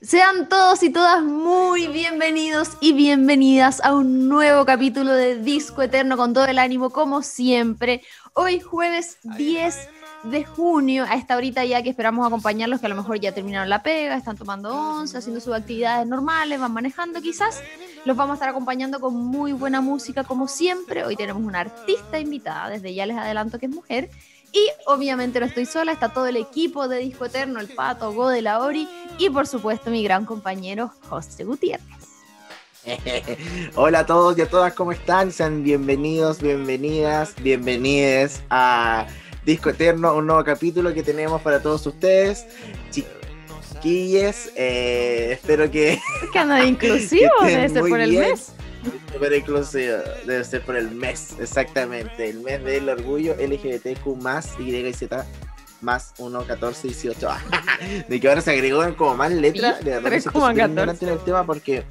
Sean todos y todas muy bienvenidos y bienvenidas a un nuevo capítulo de Disco Eterno con todo el ánimo, como siempre. Hoy jueves 10 de junio, a esta horita ya que esperamos acompañarlos, que a lo mejor ya terminaron la pega, están tomando once, haciendo sus actividades normales, van manejando quizás. Los vamos a estar acompañando con muy buena música, como siempre. Hoy tenemos una artista invitada, desde ya les adelanto que es mujer. Y obviamente no estoy sola, está todo el equipo de Disco Eterno, el Pato, Go la Ori y por supuesto mi gran compañero José Gutiérrez. Hola a todos y a todas, ¿cómo están? Sean bienvenidos, bienvenidas, bienvenides a Disco Eterno, un nuevo capítulo que tenemos para todos ustedes. Chiquilles, eh, espero que... Que anda inclusivo, debe ser por el mes. Pero inclusivo, debe ser por el mes, exactamente. El mes del orgullo LGBTQ más YZ más 1, 14, 18. de que ahora se agregó como más letras. De verdad, en el tema porque.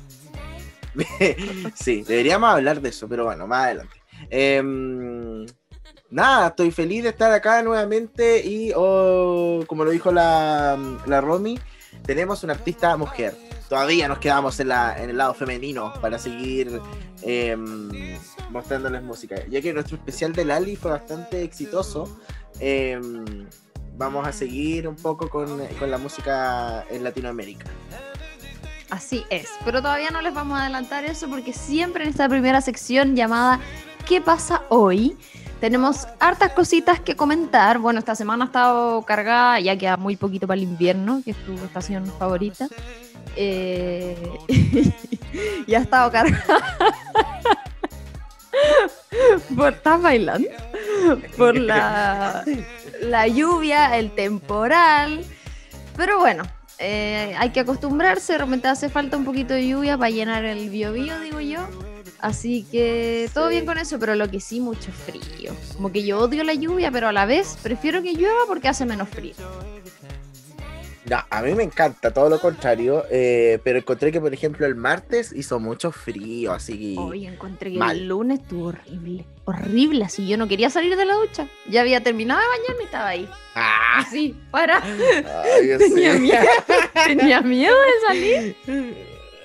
sí, deberíamos hablar de eso, pero bueno, más adelante. Em, nada, estoy feliz de estar acá nuevamente y, oh, como lo dijo la, la Romy, tenemos una artista mujer todavía nos quedamos en, la, en el lado femenino para seguir em, mostrándoles música. Ya que nuestro especial de Lali fue bastante exitoso, em, vamos a seguir un poco con, con, la música en Latinoamérica. Así es, pero todavía no les vamos a adelantar eso porque siempre en esta primera sección llamada ¿Qué pasa hoy? Tenemos hartas cositas que comentar. Bueno, esta semana ha estado cargada, ya queda muy poquito para el invierno, que es tu estación favorita. Eh, y ha estado cargada. Por estar bailando. Por la, la lluvia, el temporal. Pero bueno, eh, hay que acostumbrarse. Realmente hace falta un poquito de lluvia para llenar el biobío, digo yo. Así que todo bien con eso, pero lo que sí, mucho frío. Como que yo odio la lluvia, pero a la vez prefiero que llueva porque hace menos frío a mí me encanta, todo lo contrario, eh, pero encontré que, por ejemplo, el martes hizo mucho frío, así que... Hoy encontré que el lunes estuvo horrible, horrible, así yo no quería salir de la ducha. Ya había terminado de bañarme y estaba ahí. Ah. Así, para. tenía, miedo, tenía miedo de salir.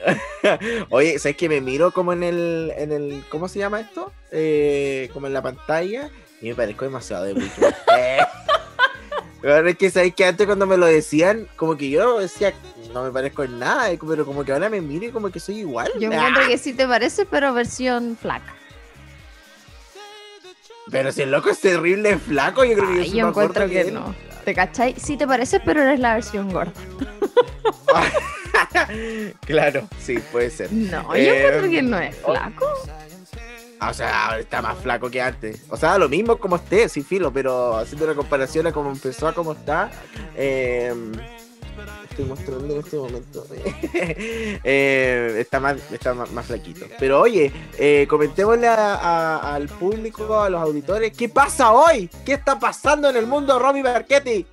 Oye, ¿sabes que me miro como en el, en el, ¿cómo se llama esto? Eh, como en la pantalla y me parezco demasiado de mucho. Es que sabéis que antes cuando me lo decían, como que yo decía, no me parezco en nada, pero como que ahora me mire como que soy igual. Yo encuentro que sí te parece, pero versión flaca. Pero si el loco es terrible flaco, yo creo que yo, yo encuentro que, no. ¿Te cachai? Sí te parece, pero eres la versión gorda. claro, sí, puede ser. No, yo encuentro que no es oh. flaco. O sea, está más flaco que antes. O sea, lo mismo como esté, sin filo, pero haciendo una comparación a cómo empezó a cómo está. Em, estoy mostrando en este momento. Eh, está más, está más, flaquito. Pero oye, eh, comentémosle al público, a los auditores, ¿qué pasa hoy? ¿Qué está pasando en el mundo Robbie Marchetti?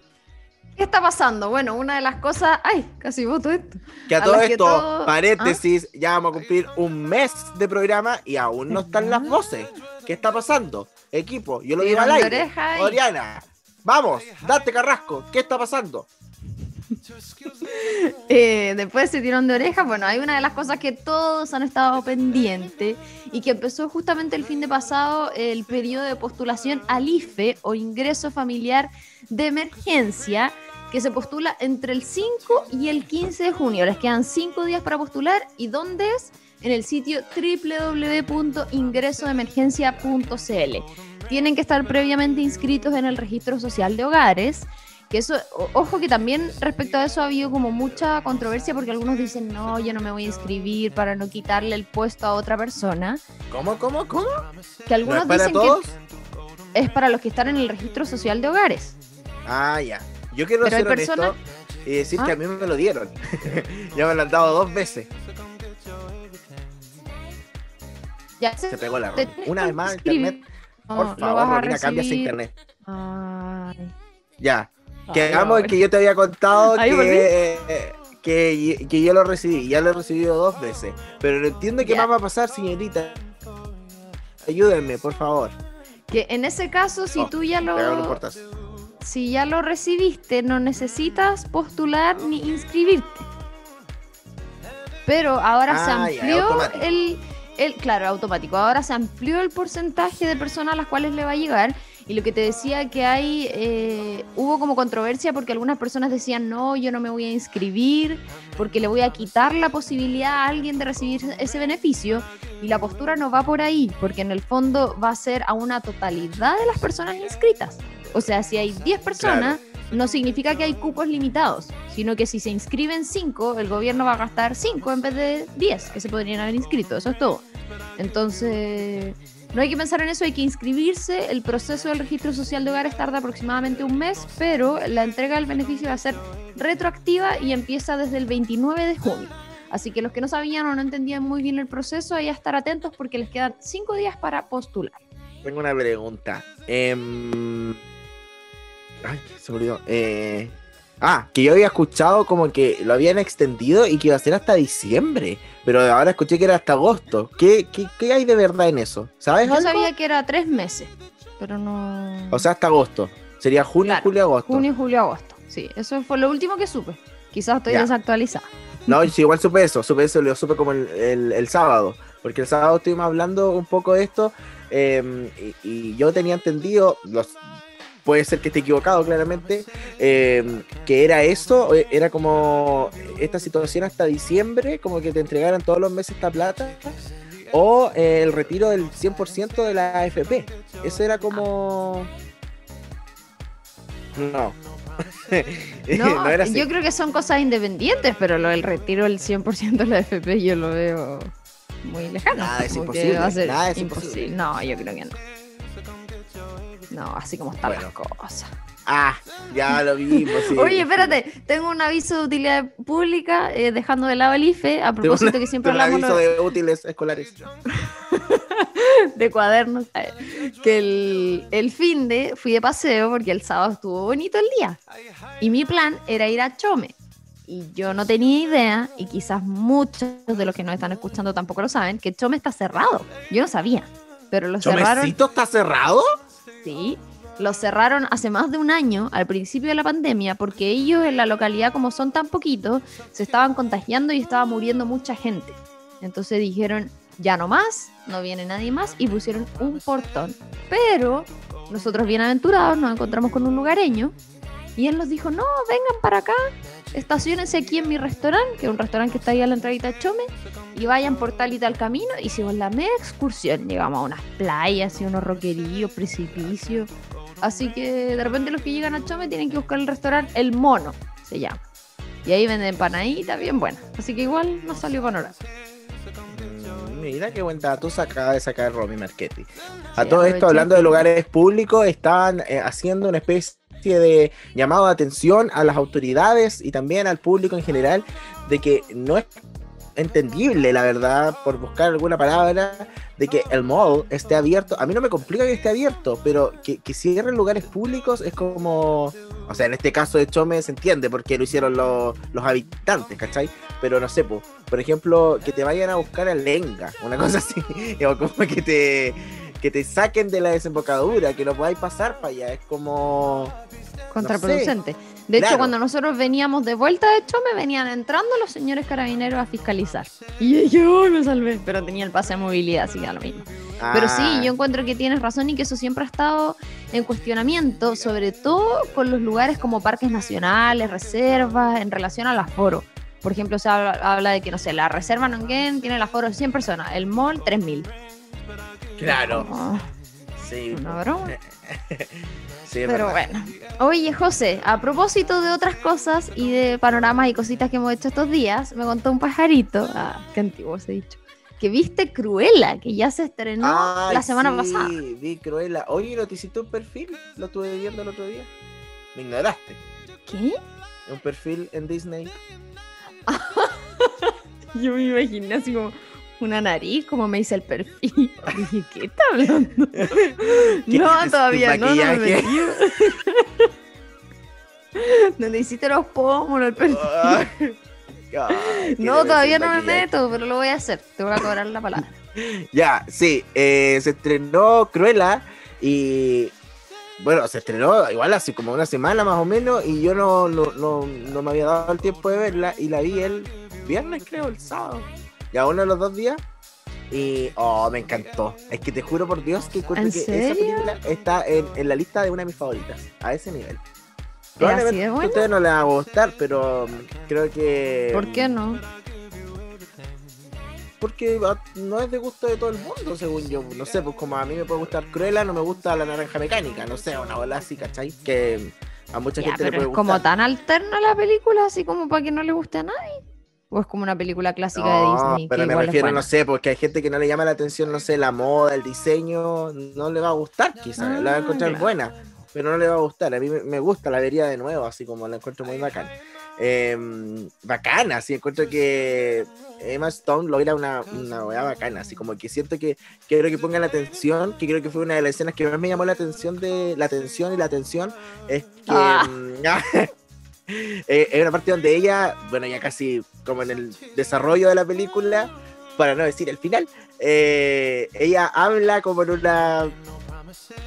¿Qué está pasando? Bueno, una de las cosas. ¡Ay! Casi voto esto. Que a, todo esto, paréntesis, ya vamos a cumplir un mes de programa y aún no están las voces. ¿Qué está pasando? Equipo, yo lo digo al aire. Oriana, vamos, date carrasco. ¿Qué está pasando? Eh, después se tirón de oreja. Bueno, hay una de las cosas que todos han estado pendientes y que empezó justamente el fin de pasado el periodo de postulación al IFE o ingreso familiar de emergencia que se postula entre el 5 y el 15 de junio. Les quedan 5 días para postular. ¿Y dónde es? En el sitio www.ingresodemergencia.cl. Tienen que estar previamente inscritos en el registro social de hogares. Que eso, ojo que también respecto a eso ha habido como mucha controversia porque algunos dicen, no, yo no me voy a inscribir para no quitarle el puesto a otra persona. ¿Cómo, cómo, cómo? Que algunos dicen que es para los que están en el registro social de hogares. Ah, ya. Yo quiero ser honesto y decir que a ¿Ah? mí me lo dieron. ya me lo han dado dos veces. Ya se, pegó la Una vez más, internet. Por favor, Romina, cambia ese internet. Ay. Ya. Que hagamos que yo te había contado que, que, que, yo lo recibí. Ya lo he recibido dos veces. Pero no entiendo qué más va a pasar, señorita. Ayúdenme, por favor. Que en ese caso, si oh, tú ya lo si ya lo recibiste, no necesitas postular ni inscribirte. Pero ahora se Ah, amplió el, el, claro, automático. Ahora se amplió el porcentaje de personas a las cuales le va a llegar. Y lo que te decía que hay, eh, hubo como controversia porque algunas personas decían, no, yo no me voy a inscribir porque le voy a quitar la posibilidad a alguien de recibir ese beneficio. Y la postura no va por ahí, porque en el fondo va a ser a una totalidad de las personas inscritas. O sea, si hay 10 personas, no significa que hay cupos limitados, sino que si se inscriben 5, el gobierno va a gastar 5 en vez de 10 que se podrían haber inscrito. Eso es todo. Entonces, no hay que pensar en eso, hay que inscribirse. El proceso del registro social de hogares tarda aproximadamente un mes, pero la entrega del beneficio va a ser retroactiva y empieza desde el 29 de junio. Así que los que no sabían o no entendían muy bien el proceso, hay que estar atentos porque les quedan 5 días para postular. Tengo una pregunta. Em, Ay, se me olvidó. Eh, Ah, que yo había escuchado como que lo habían extendido y que iba a ser hasta diciembre. Pero ahora escuché que era hasta agosto. ¿Qué, qué, qué hay de verdad en eso? ¿Sabes Yo algo? sabía que era tres meses, pero no. O sea, hasta agosto. Sería junio, Claro, julio, agosto. junio, julio, agosto. Sí, eso fue lo último que supe. Quizás estoy Ya. desactualizada. No, sí, igual supe eso, supe eso, lo supe como el, el- el sábado, porque el sábado estuvimos hablando un poco de esto eh, y, y yo tenía entendido, los, puede ser que esté equivocado claramente, eh, que era eso, eh, era como esta situación hasta diciembre, como que te entregaran todos los meses esta plata, o eh, el retiro del 100% de la AFP. Eso era como... No. No, era así. yo creo que son cosas independientes, pero lo del retiro del 100% de la FP yo lo veo muy lejano. Nada, es imposible, va a ser nada, es imposible. imposible. No, yo creo que no. No, así como están Bueno. las cosas. Ah, ya lo vimos. sí. Oye, espérate, tengo un aviso de utilidad pública, eh, dejando de lado el IFE, a propósito que siempre Tengo un hablamos aviso de útiles escolares. de cuadernos, eh, que el, el fin de fui de paseo porque el sábado estuvo bonito el día. Y mi plan era ir a Chome. Y yo no tenía idea, y quizás muchos de los que nos están escuchando tampoco lo saben, que Chome está cerrado. Yo no sabía. Pero lo cerraron. ¿Chomecito está cerrado? Sí, lo cerraron hace más de un año, al principio de la pandemia, porque ellos en la localidad, como son tan poquitos, se estaban contagiando y estaba muriendo mucha gente. Entonces dijeron, ya no más, no viene nadie más, y pusieron un portón. Pero nosotros, bienaventurados, nos encontramos con un lugareño, y él nos dijo, no, vengan para acá, estacionense aquí en mi restaurante, que es un restaurante que está ahí a la entradita de Chome, y vayan por tal y tal camino. Hicimos la media excursión, llegamos a unas playas y unos roqueríos, precipicios. Así que de repente los que llegan a Chome tienen que buscar el restaurante El Mono, se llama. Y ahí venden empanaditas bien buenas. Así que igual nos salió panorama. Mm, Mira qué buen dato acaba de sacar Romy Marchetti. A Sí, todo esto, hablando de lugares públicos, están eh, haciendo una especie de llamado de atención a las autoridades y también al público en general de que no es entendible, la verdad, por buscar alguna palabra, de que el mall esté abierto. A mí no me complica que esté abierto, pero que, que cierren lugares públicos es como... O sea, en este caso de Chome se entiende porque lo hicieron los, los habitantes, ¿cachai? Pero no sé, po, por ejemplo, que te vayan a buscar a Lenga, una cosa así, o como que te, que te saquen de la desembocadura, que no podáis pasar para allá, es como... Contraproducente. De hecho, Claro. cuando nosotros veníamos de vuelta de Chome, venían entrando los señores carabineros a fiscalizar. Y yo "Ay, me salvé. Pero tenía el pase de movilidad, así que da lo mismo. Pero sí, Ah, yo encuentro que tienes razón y que eso siempre ha estado en cuestionamiento, sobre todo con los lugares como parques nacionales, reservas, en relación al aforo. Por ejemplo, se habla, habla de que, no sé, la reserva Nonguén tiene el aforo de 100 personas, el mall 3000. Claro, sí. una broma. sí, Pero verdad. bueno. Oye, José, a propósito de otras cosas y de panoramas y cositas que hemos hecho estos días, me contó un pajarito, ah, qué antiguo se ha dicho, que viste Cruella, que ya se estrenó Ay, la semana sí, pasada. vi Cruella. Oye, ¿no te hiciste un perfil? Lo estuve viendo el otro día. Me ignoraste. ¿Qué? Un perfil en Disney. Yo me imaginé así como una nariz, como me hice el perfil. Dije, ¿qué está hablando? no, todavía no, no me hiciste los pómulos, el perfil. No, todavía no me meto, pero lo voy a hacer. Te voy a cobrar la palabra. Ya, sí, eh, se estrenó Cruella y bueno, se estrenó igual hace como una semana más o menos y yo no, no, no, no me había dado el tiempo de verla y la vi el viernes, creo, el sábado. Ya uno de los dos días. Y, oh, me encantó. Es que te juro por Dios que encuentro ¿En que serio? esa película está en, en la lista de una de mis favoritas. A ese nivel. ¿Es así Probablemente a ustedes no les va a gustar, pero mm, creo que. ¿Por qué no? Porque ah, no es de gusto de todo el mundo, según yo. No sé, pues como a mí me puede gustar Cruella, no me gusta la naranja mecánica. No sé, una bola así, ¿cachai? Que a mucha Ya, gente le puede es como tan alterna la película, así como para que no le guste a nadie. O es como una película clásica de Disney. pero que me refiero, no sé, porque hay gente que no le llama la atención, no sé, la moda, el diseño, no le va a gustar, quizás, la va a Ah, encontrar claro. buena, pero no le va a gustar. A mí me, gusta, la vería de nuevo, así como la encuentro muy bacana. Eh, bacana, así encuentro que Emma Stone logra una, una weá bacana, así como que siento que quiero que pongan la atención, que creo que fue una de las escenas que más me llamó la atención de la atención y la atención, es que Ah. mm, eh, es una parte donde ella, bueno, ya casi como en el desarrollo de la película, para no decir el final, eh, ella habla como en una.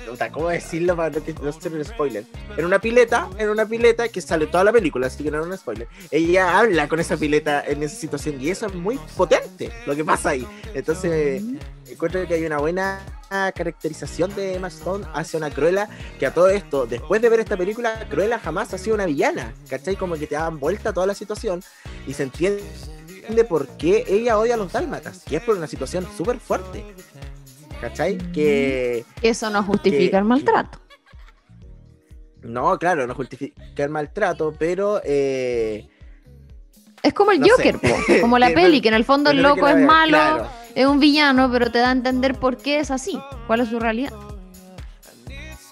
Puta, ¿Cómo decirlo para no, que- no ser un spoiler? En una pileta, en una pileta que sale toda la película, así que no es un spoiler. Ella habla con esa pileta en esa situación y eso es muy potente lo que pasa ahí. Entonces, encuentro que hay una buena caracterización de Emma Stone hacia una Cruella que a todo esto, después de ver esta película, Cruella jamás ha sido una villana, ¿cachai? Como que te dan vuelta toda la situación y se entiende por qué ella odia a los dálmatas, que es por una situación súper fuerte, ¿cachai? Que Eso no justifica que- el maltrato. no, claro, no justifica el maltrato, pero eh, Es como el No. Joker, po, como la peli, que en el fondo el loco es vea, malo, claro. es un villano, pero te da a entender por qué es así, cuál es su realidad.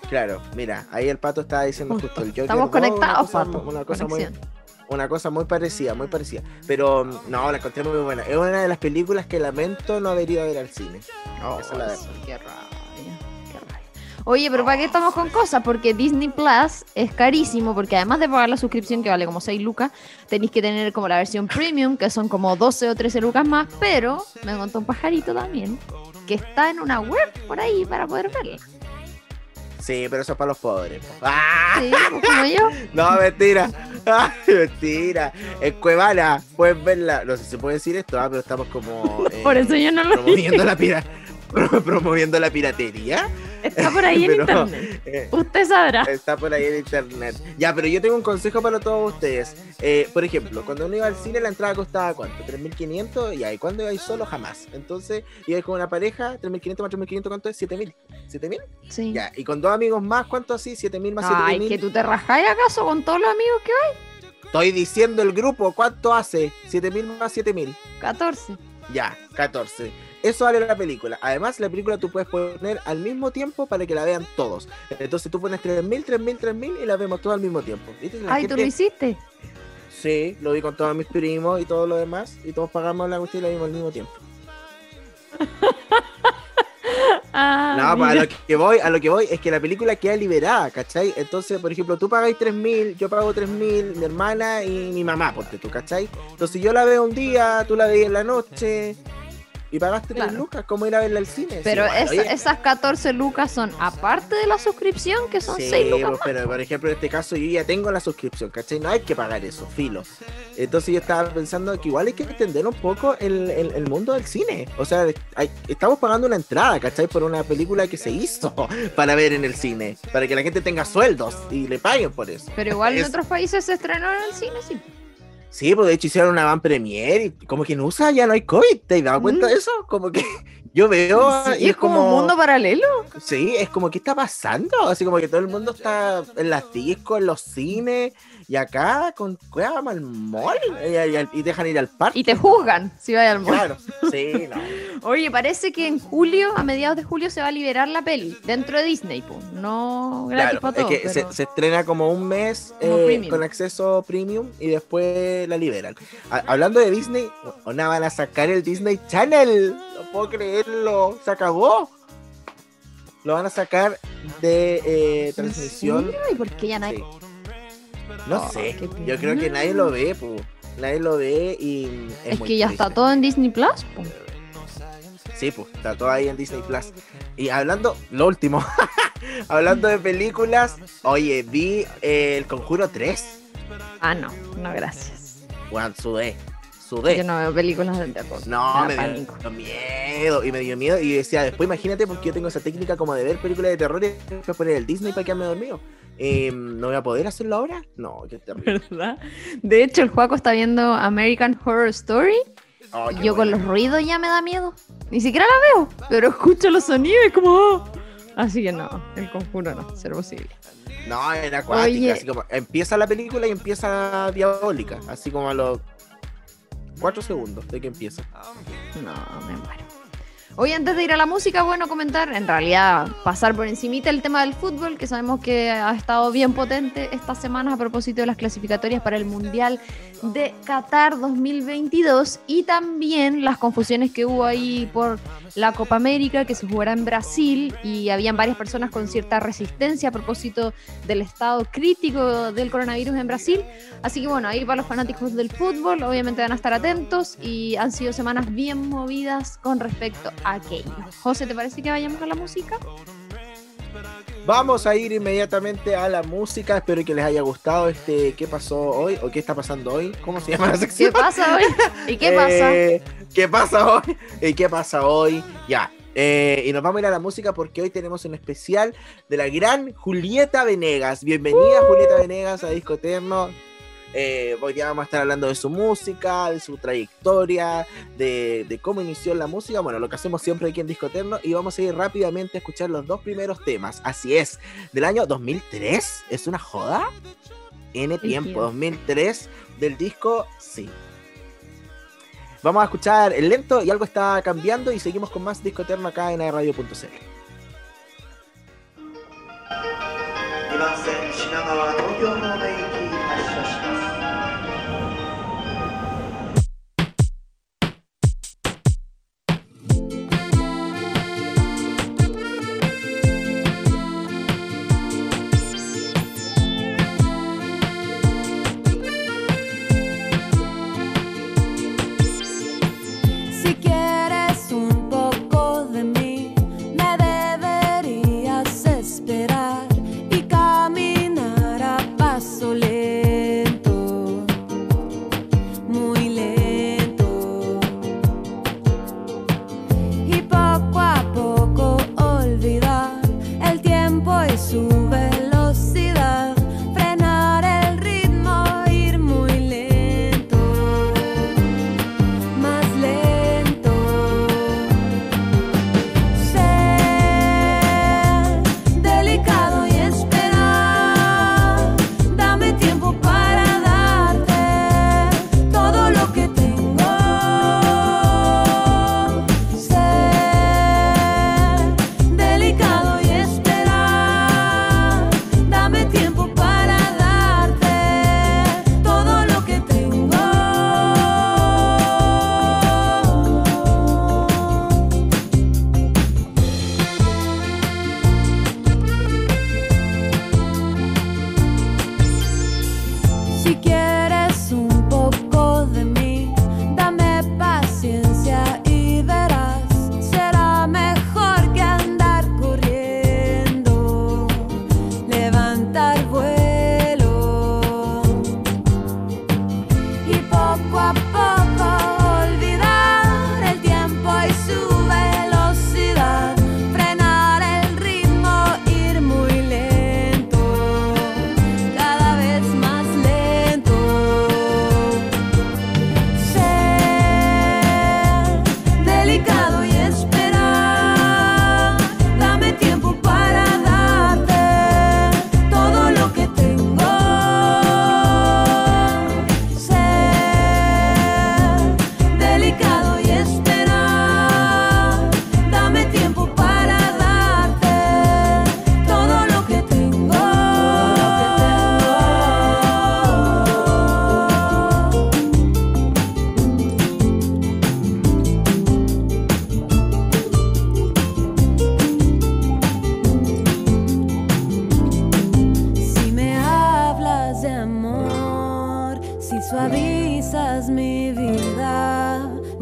Claro, mira, ahí el pato estaba diciendo Justo. justo el Joker Estamos 2, una conectados, cosa- Pato. Una cosa muy. Una cosa muy parecida, muy parecida. Pero mm, no, la encontré muy buena. Es una de las películas que lamento no haber ido a ver al cine. Esa es la verdad. Eso, qué rabia, qué rabia. Oye, pero ¿para qué estamos con cosas? Porque Disney Plus es carísimo, porque además de pagar la suscripción que vale como 6 lucas, tenéis que tener como la versión premium, que son como 12 o 13 lucas más, pero me contó un pajarito también, que está en una web por ahí para poder verla. Sí, pero eso es para los pobres. po. ¡Ah! Sí, como yo. No, mentira. Mentira. En Cuevana, pueden verla. No sé si se puede decir esto, ah, pero estamos como. eh, Por eso yo no lo promoviendo la, pira- promoviendo la piratería. Está por ahí en Pero, internet. eh, Usted sabrá. Está por ahí en internet. Ya, pero yo tengo un consejo para todos ustedes. Eh, por ejemplo, cuando uno iba al cine, la entrada costaba ¿cuánto? 3.500 y ahí cuando ibais solo, jamás. Entonces, ibais con una pareja, 3.500 más 3.500, ¿cuánto es? ¿7.000? ¿7.000? Sí. Ya, y con dos amigos más, ¿cuánto así? ¿7.000 más Ay, 7.000? que tú te rajáis acaso con todos los amigos que hay. Estoy diciendo el grupo, ¿cuánto hace? 7.000 más 7.000. 14. Ya, 14. Eso vale la película. Además, la película tú puedes poner al mismo tiempo para que la vean todos. Entonces tú pones 3.000, 3.000, 3.000 y la vemos todos al mismo tiempo. Ay, tú lo gente- hiciste. Sí, lo vi con todos mis primos y todo lo demás. Y todos pagamos la cuestión y la vimos al mismo tiempo. Ah, no, pues a lo que voy, a lo que voy es que la película queda liberada, ¿cachai? Entonces, por ejemplo, tú pagáis 3.000, yo pago 3.000, mi hermana y mi mamá, porque tú, ¿cachai? Entonces yo la veo un día, tú la veis en la noche y pagaste 3 Claro. lucas, ¿cómo ir a verla al cine? Pero Sí, bueno, esa- esas 14 lucas son aparte de la suscripción, que son Sí, 6 lucas. más. pero por ejemplo en este caso yo ya tengo la suscripción, ¿cachai? No hay que pagar eso, filo. Entonces yo estaba pensando que igual hay que entender un poco el, el- el mundo del cine. O sea, hay- estamos pagando una entrada, ¿cachai? Por una película que se hizo para ver en el cine, para que la gente tenga sueldos y le paguen por eso. Pero igual en Es- otros países se estrenó en el cine, sí. Sí, pues de hecho hicieron una van premier y como que en USA ya no hay COVID, ¿te has dado cuenta de eso? Como que yo veo Sí, y es como un mundo paralelo. Sí, es como, ¿qué está pasando? Así como que todo el mundo está en las discos, en los cines, y acá con cueva al mall, y, y- y dejan ir al parque. Y te juzgan si vas al mall. Claro, sí, no. Oye, parece que en julio, a mediados de julio, se va a liberar la peli dentro de Disney, po. No gratis Claro, para es todos. que se, pero- se estrena como un mes Como eh, con acceso premium y después la liberan. Ha- hablando de Disney, ¿ona van a sacar el Disney Channel? No puedo creerlo, se acabó. Lo van a sacar de eh, ¿En transmisión. ¿Y por qué ya nadie? Sí. No Oh, sé, yo creo que nadie lo ve, po. nadie lo ve y es, Es, muy que ya está todo en Disney Plus, po. Sí, pues está todo ahí en Disney Plus. Y hablando, lo último, hablando de películas, oye, vi eh, El Conjuro 3. Ah, no, no, gracias. Juan, sudé, sudé. Yo no veo películas de terror. No, me me dio, miedo y me dio miedo y decía, después imagínate porque yo tengo esa técnica como de ver películas de terror y después poner el Disney para quedarme dormido. Eh, ¿No voy a poder hacerlo ahora? No, qué terrible. ¿Verdad? De hecho, el Juaco está viendo American Horror Story. Oh, yo con los ruidos ya me da miedo. Ni siquiera la veo, pero escucho los sonidos y como... "Oh". Así que no, el conjuro no, ser posible. No, era acuática, Oye. así como empieza la película y empieza diabólica, así como a los cuatro segundos de que empieza. No, me muero. Hoy antes de ir a la música, bueno, comentar, en realidad pasar por encimita el tema del fútbol, que sabemos que ha estado bien potente estas semanas a propósito de las clasificatorias para el Mundial de Qatar 2022 y también las confusiones que hubo ahí por la Copa América que se jugará en Brasil y habían varias personas con cierta resistencia a propósito del estado crítico del coronavirus en Brasil. Así que bueno, ahí para los fanáticos del fútbol, obviamente van a estar atentos y han sido semanas bien movidas con respecto aquello. José, ¿te parece que vayamos a la música? Vamos a ir inmediatamente a la música. Espero que les haya gustado este qué pasó hoy o qué está pasando hoy. ¿Cómo se llama la ¿Qué sección? pasa hoy? ¿Y qué pasa? Eh, ¿Qué pasa hoy? ¿Y qué pasa hoy? Ya. Eh, y nos vamos a ir a la música porque hoy tenemos un especial de la gran Julieta Venegas. Bienvenida, Julieta Venegas, a Disco Eterno. Eh, hoy día vamos a estar hablando de su música, de su trayectoria, de, de cómo inició la música. Bueno, lo que hacemos siempre aquí en Disco Eterno. Y vamos a ir rápidamente a escuchar los dos primeros temas. Así es, del año 2003. ¿Es una joda? N tiempo, Brígido. 2003, del disco Sí. Vamos a escuchar el lento y algo está cambiando y seguimos con más Disco Eterno acá en radio.cl. 2番线品川东京方面 together.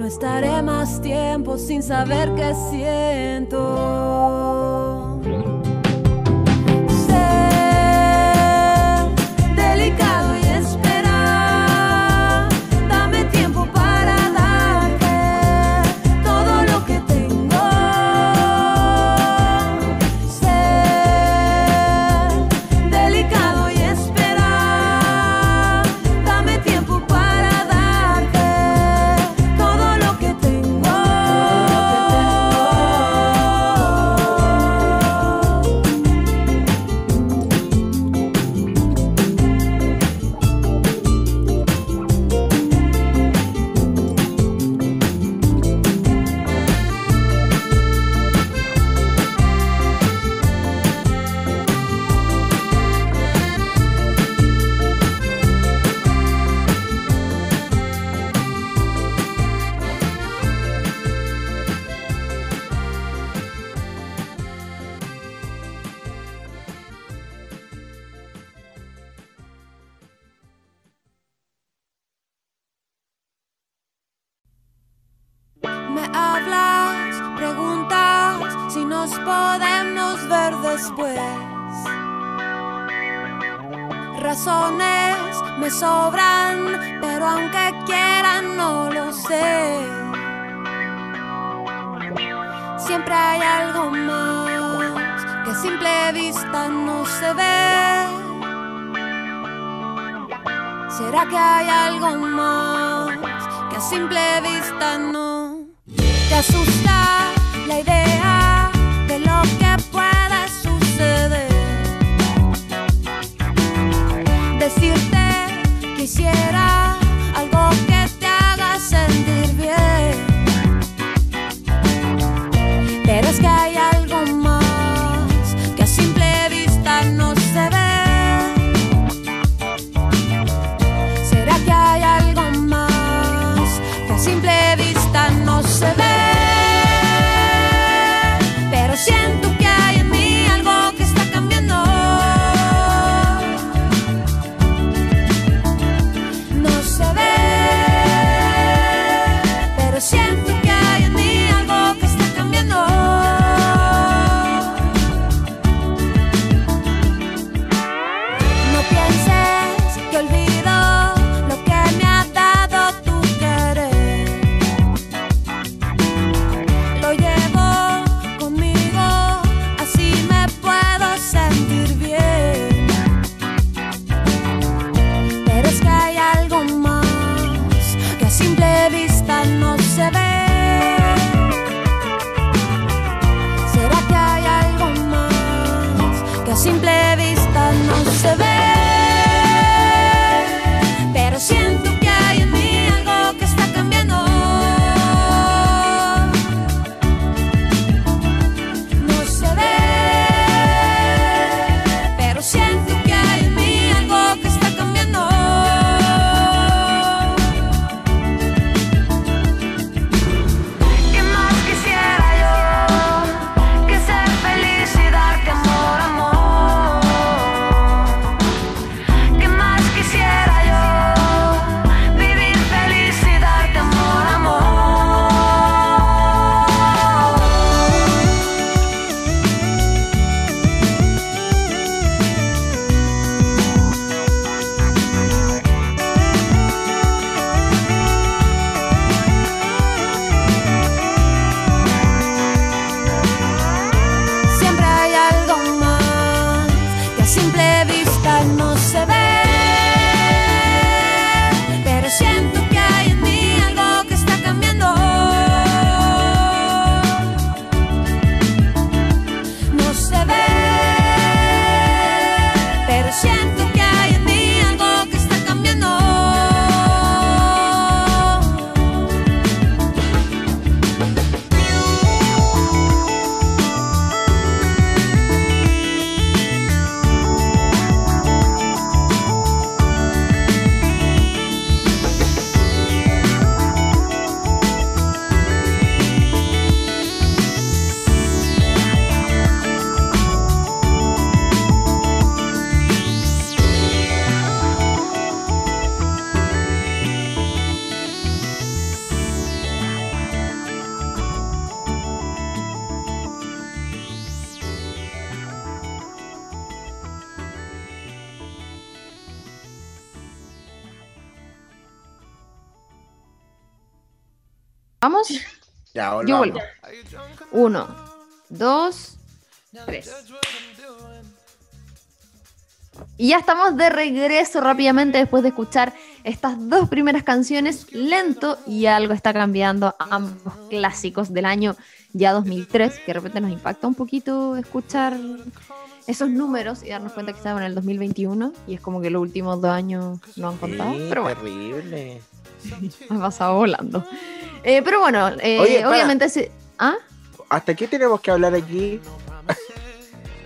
Estaré más tiempo sin saber qué siento. Podemos ver después. Razones me sobran, pero aunque quieran no lo sé. Siempre hay algo más que a simple vista no se ve. ¿Será que hay algo más que a simple vista no te asusta la idea era ¿Vamos? Ya, Yo vuelvo. Uno, dos, tres. Y ya estamos de regreso rápidamente después de escuchar estas dos primeras canciones, Lento y Algo está cambiando, ambos clásicos del año ya 2003, que de repente nos impacta un poquito escuchar esos números y darnos cuenta que estamos en el 2021 y es como que los últimos dos años no han contado, Sí, pero bueno, terrible. ha pasado volando. Eh, pero bueno, eh, Oye, obviamente se... ¿Ah? ¿Hasta qué tenemos que hablar aquí?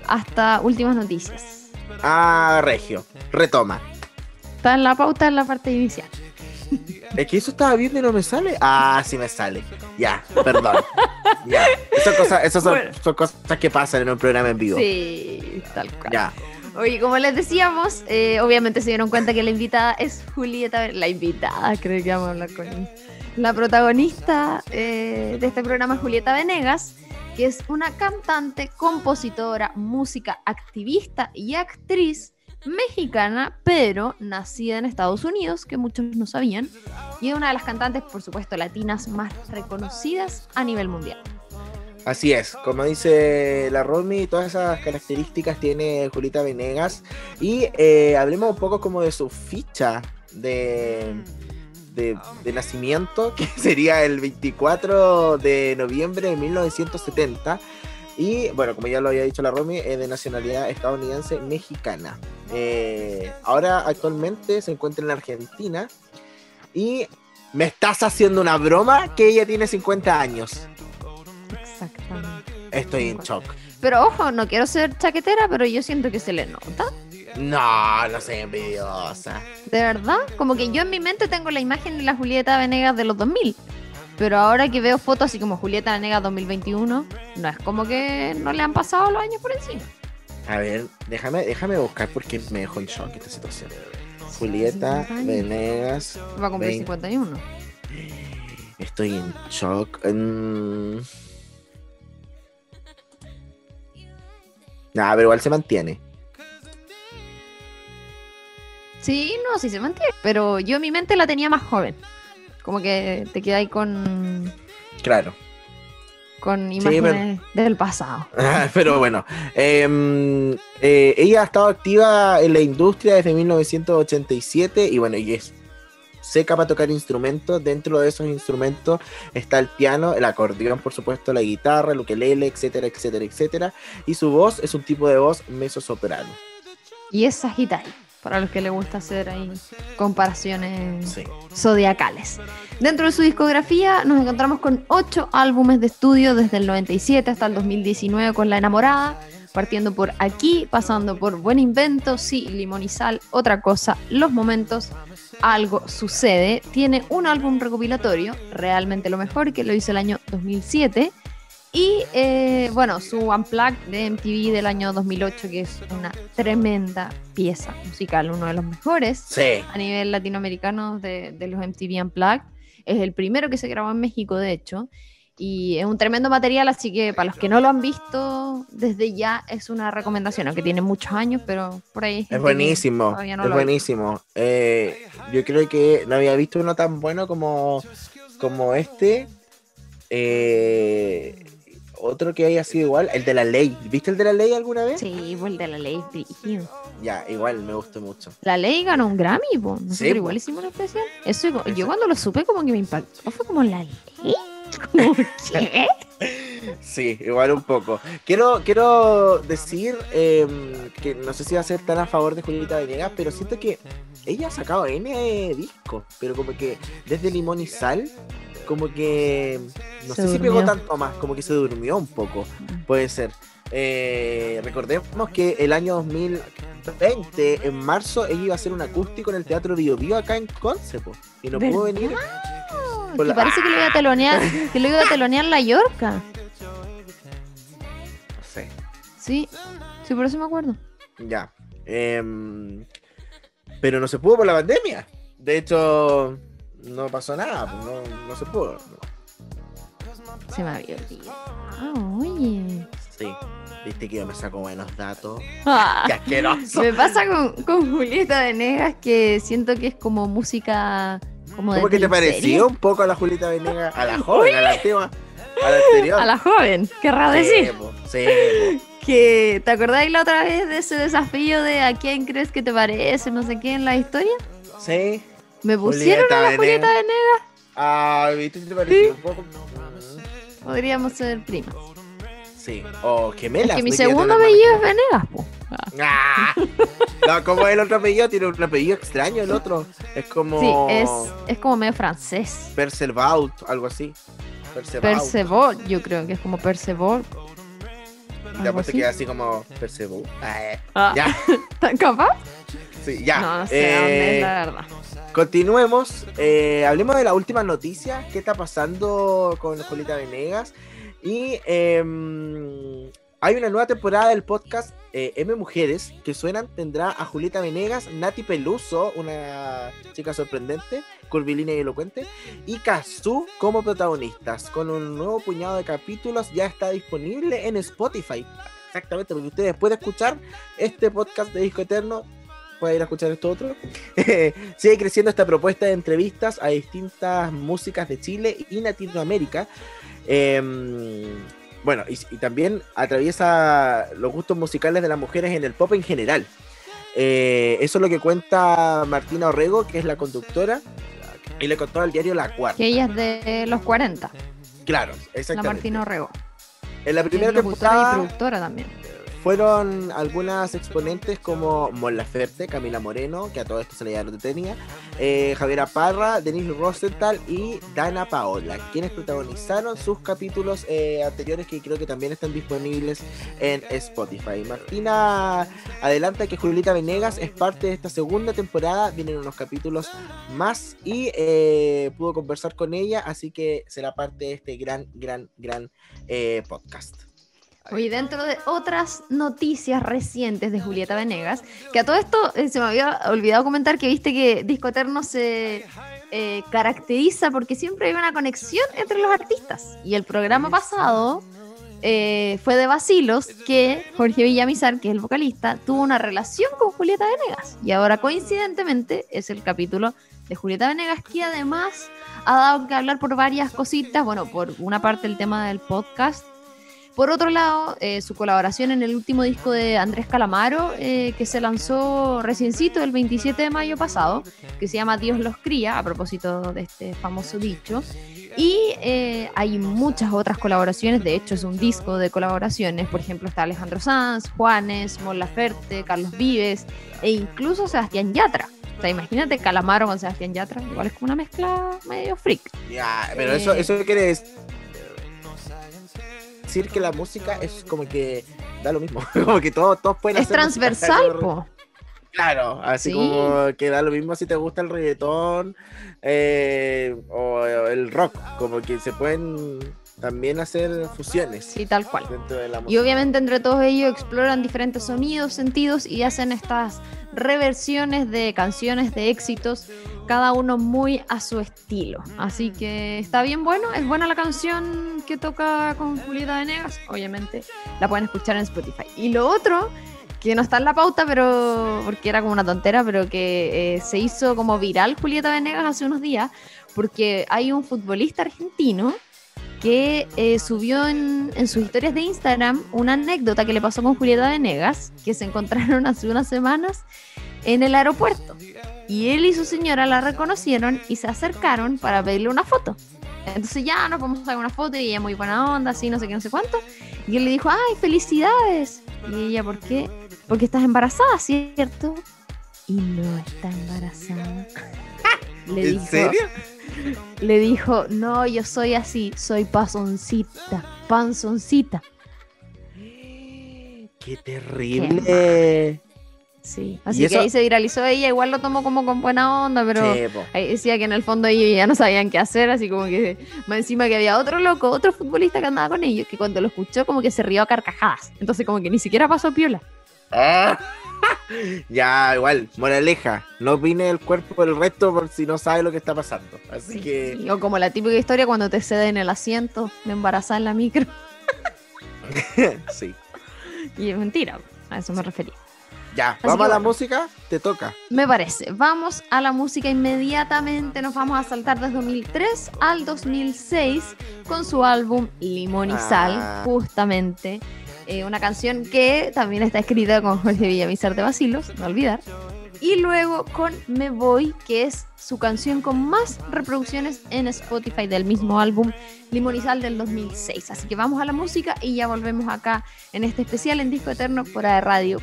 Hasta últimas noticias. Ah, Regio. Retoma. Está en la pauta en la parte inicial. Es que eso estaba viendo y no me sale. Ah, sí me sale. Ya, perdón. ya. Esas cosas, esas son, Bueno. son cosas que pasan en un programa en vivo. Sí, tal cual. Ya. Oye, como les decíamos, eh, obviamente se dieron cuenta que la invitada es Julieta. La invitada, creo que vamos a hablar con La protagonista eh, de este programa es Julieta Venegas, que es una cantante, compositora, música, activista y actriz mexicana, pero nacida en Estados Unidos, que muchos no sabían, y es una de las cantantes, por supuesto, latinas más reconocidas a nivel mundial. Así es, como dice la Romy, todas esas características tiene Julieta Venegas. Y eh, hablemos un poco como de su ficha de, de nacimiento, que sería el 24 de noviembre de 1970. Y bueno, como ya lo había dicho la Romy, es de nacionalidad estadounidense mexicana. Eh, ahora actualmente se encuentra en Argentina. Y me estás haciendo una broma que ella tiene 50 años. Exactamente. Estoy en shock. Pero ojo, no quiero ser chaquetera, pero yo siento que se le nota. No, no soy envidiosa. De verdad, como que yo en mi mente tengo la imagen de la Julieta Venegas de los 2000. Pero ahora que veo fotos así como Julieta Venegas 2021, no es como que no le han pasado los años por encima. A ver, déjame, déjame buscar porque me dejó en shock esta situación. Julieta 50 años. Venegas. Va a cumplir 20. 51. Estoy en shock. Mm. Nah, pero igual se mantiene. Sí, no, sí se mantiene. Pero yo en mi mente la tenía más joven. Como que te quedas ahí con, Claro. con Sí, imágenes del pasado. Pero bueno, em, eh, ella ha estado activa en la industria desde 1987 y bueno, y es seca para tocar instrumentos. Dentro de esos instrumentos está el piano, el acordeón, por supuesto, la guitarra, el ukelele, etcétera, etcétera, etcétera. Y su voz es un tipo de voz mezzosoprano. Y es Sagitario, para los que les gusta hacer ahí comparaciones Sí. zodiacales. Dentro de su discografía nos encontramos con ocho álbumes de estudio desde el 97 hasta el 2019 con La Enamorada, partiendo por Aquí, pasando por Buen Invento, Sí, Limón y Sal, Otra Cosa, Los Momentos, Algo Sucede. Tiene un álbum recopilatorio, realmente lo mejor, que lo hizo el año 2007. Y eh, bueno, su Unplugged de MTV del año 2008, que es una tremenda pieza musical, uno de los mejores Sí. a nivel latinoamericano de, de los MTV Unplugged. Es el primero que se grabó en México, de hecho. Y es un tremendo material, así que para los que no lo han visto, desde ya es una recomendación, aunque tiene muchos años, pero por ahí. Es buenísimo, no es buenísimo. Eh, yo creo que no había visto uno tan bueno como, como este. Eh, otro que haya sido igual, el de la ley. ¿Viste el de la ley alguna vez? Sí, pues el de la ley brígido. Ya, igual me gustó mucho. La ley ganó un Grammy, po. Nosotros Sí, po. igual hicimos una especial. Eso, yo cuando lo supe, como que me impactó. Fue como la ley. Como, ¿qué? Sí, igual un poco. Quiero, quiero decir eh, que no sé si va a ser tan a favor de Julieta Venegas, pero siento que ella ha sacado N discos, pero como que desde Limón y Sal, como que no Se sé si pegó tanto más, como que se durmió un poco, puede ser. Eh, recordemos que el año 2020, en marzo, ella iba a hacer un acústico en el Teatro Bio Bio acá en Conce, po, y no pudo venir. Que la- parece que lo iba a telonear, que lo iba a telonear la Yorca. No sé. Sí, sí, por eso me acuerdo. Ya. Em, pero no se pudo por la pandemia. De hecho, no pasó nada. pues, No, no se pudo. Se me había olvidado. Ah, oye. Sí. Viste que yo me saco buenos datos. Ah, ¡Qué asqueroso! me pasa con, con Julieta Venegas que siento que es como música como de ¿Cómo que te pareció un poco a la Julieta Venegas? A la joven, a la antigua, a la anterior. A la joven, querrá Sí, decir. po, sí, po. Que, ¿Te acordáis la otra vez de ese desafío de a quién crees que te parece, no sé qué, en la historia? Sí. Me pusieron Julieta a la Venegas. Julieta Venegas. Ah, ¿viste si te un poco? Mm, Podríamos ser primas. Sí. O gemelas. Es que mi ¿no? segundo apellido es Venegas, po. Ah. No, como el otro apellido tiene un apellido extraño, el otro. Es como. Sí, es, es como medio francés. Percevaut, algo así. Percevaut. Yo creo que es como Percebol. Y después te queda así como Percevaut. Ah, eh. Ah, Ya, ¿Tan capaz? sí, ya. No, no sé dónde Eh, es la verdad. Continuemos. eh, hablemos de la última noticia. ¿Qué está pasando con Julieta Venegas? Y em, hay una nueva temporada del podcast eh, M Mujeres que suenan tendrá a Julieta Venegas, Nati Peluso, una chica sorprendente, curvilínea y elocuente, y Kazu como protagonistas. Con un nuevo puñado de capítulos ya está disponible en Spotify. Exactamente, porque ustedes pueden escuchar este podcast de Disco Eterno. Pueden ir a escuchar esto otro. Sigue creciendo esta propuesta de entrevistas a distintas músicas de Chile y Latinoamérica. Em, bueno, y, y también atraviesa los gustos musicales de las mujeres en el pop en general. Eh, eso es lo que cuenta Martina Orrego, que es la conductora, y le contó al diario La Cuarta. Que ella es de los 40, Claro, la exactamente. Martina Orrego. En la primera locutora y temporada productora también. Fueron algunas exponentes como Mon Laferte, Camila Moreno, que a todo esto se le llama tenía, eh, Javiera Parra, Denise Rosenthal y Dana Paola, quienes protagonizaron sus capítulos eh, anteriores que creo que también están disponibles en Spotify. Martina adelanta que Julieta Venegas es parte de esta segunda temporada, vienen unos capítulos más y eh, pudo conversar con ella, así que será parte de este gran, gran, gran eh, podcast. Oye, dentro de otras noticias recientes de Julieta Venegas, que a todo esto eh, se me había olvidado comentar que viste que Disco Eterno se eh, caracteriza porque siempre hay una conexión entre los artistas. Y el programa pasado eh, fue de Basilos que Jorge Villamizar, que es el vocalista, tuvo una relación con Julieta Venegas. Y ahora coincidentemente es el capítulo de Julieta Venegas que además ha dado que hablar por varias cositas. Bueno, por una parte el tema del podcast por otro lado, eh, su colaboración en el último disco de Andrés Calamaro, eh, que se lanzó reciencito el 27 de mayo pasado, que se llama Dios los cría, a propósito de este famoso dicho. Y eh, hay muchas otras colaboraciones, de hecho es un disco de colaboraciones, por ejemplo está Alejandro Sanz, Juanes, Mon Laferte, Carlos Vives e incluso Sebastián Yatra. O sea, imagínate Calamaro con Sebastián Yatra, igual es como una mezcla medio freak. Ya, pero eso, eso quiere decir que la música es como que da lo mismo, como que todos, todos pueden Es hacer música, transversal, po. Claro, así Sí. como que da lo mismo si te gusta el reggaetón eh, o el rock, como que se pueden también hacer fusiones Sí, tal cual. dentro de la Y obviamente entre todos ellos exploran diferentes sonidos, sentidos y hacen estas reversiones de canciones de éxitos, cada uno muy a su estilo. Así que está bien bueno, es buena la canción que toca con Julieta Venegas, obviamente la pueden escuchar en Spotify. Y lo otro, que no está en la pauta, pero porque era como una tontera, pero que eh, se hizo como viral Julieta Venegas hace unos días, porque hay un futbolista argentino que eh, subió en, en sus historias de Instagram una anécdota que le pasó con Julieta Venegas, que se encontraron hace unas semanas en el aeropuerto. Y él y su señora la reconocieron y se acercaron para pedirle una foto. Entonces ya nos vamos a sacar una foto y ella muy buena onda, así, no sé qué, no sé cuánto. Y él le dijo, ay, felicidades. Y ella, ¿por qué? Porque estás embarazada, ¿cierto? Y no está embarazada. Le ¿En dijo, serio? Le dijo, no, yo soy así, soy pasoncita, panzoncita. ¡Qué terrible! Sí. ¿Y Así que ahí se viralizó ella, igual lo tomó como con buena onda, pero ahí decía que en el fondo ellos ya no sabían qué hacer, así como que más encima que había otro loco, otro futbolista que andaba con ellos, que cuando lo escuchó como que se rió a carcajadas. Entonces como que ni siquiera pasó piola. Ah. Ya, igual, moraleja, no opine el cuerpo del resto por si no sabe lo que está pasando. Así Sí, que, sí. O como la típica historia cuando te ceden el asiento de embarazada en la micro. sí. Y es mentira, a eso me refería. Ya, vamos a la bueno. música, te toca. Me parece. Vamos a la música inmediatamente. Nos vamos a saltar desde 2003 al 2006 con su álbum Limón y Sal, Ah. justamente. Eh, una canción que también está escrita con Jorge Villamizar de Basilos, no olvidar. Y luego con Me Voy, que es su canción con más reproducciones en Spotify del mismo álbum Sal del 2006. Así que vamos a la música y ya volvemos acá en este especial en Disco Eterno por radio.cl.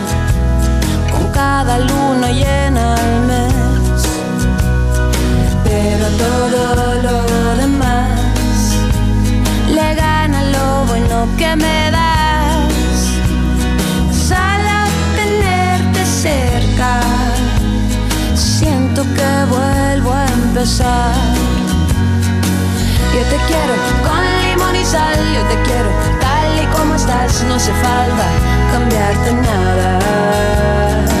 cada luna llena al mes. Pero todo lo demás le gana lo bueno que me das. Solo tenerte cerca, siento que vuelvo a empezar. Yo te quiero con limón y sal, yo te quiero tal y como estás, no hace falta cambiarte nada.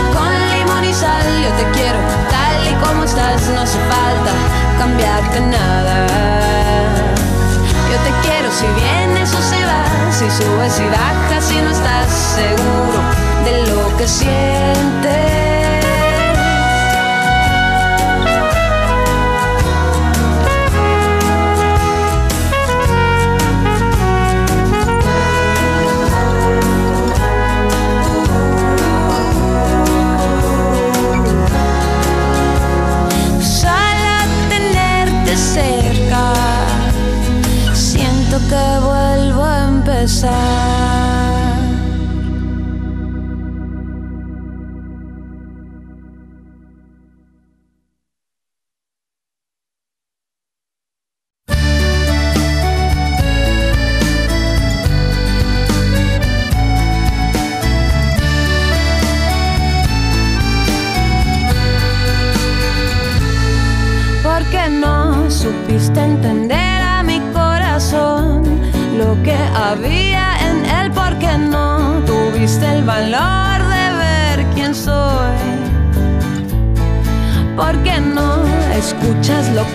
subes y bajas, si no estás seguro de lo que sientes.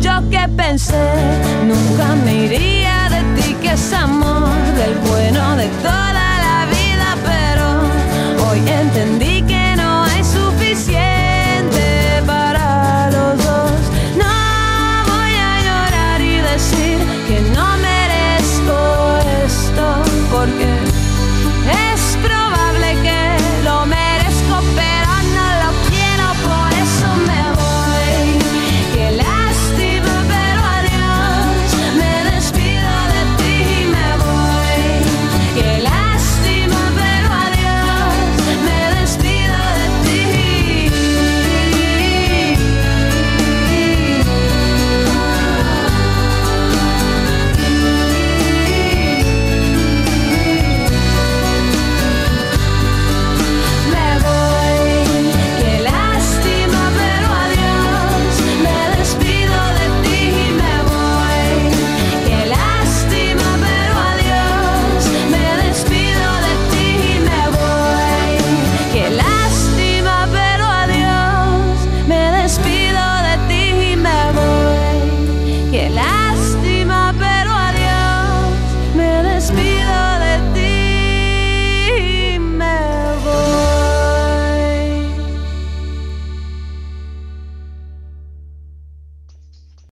Yo que pensé nunca me iría de ti, que es amor del bueno de todos.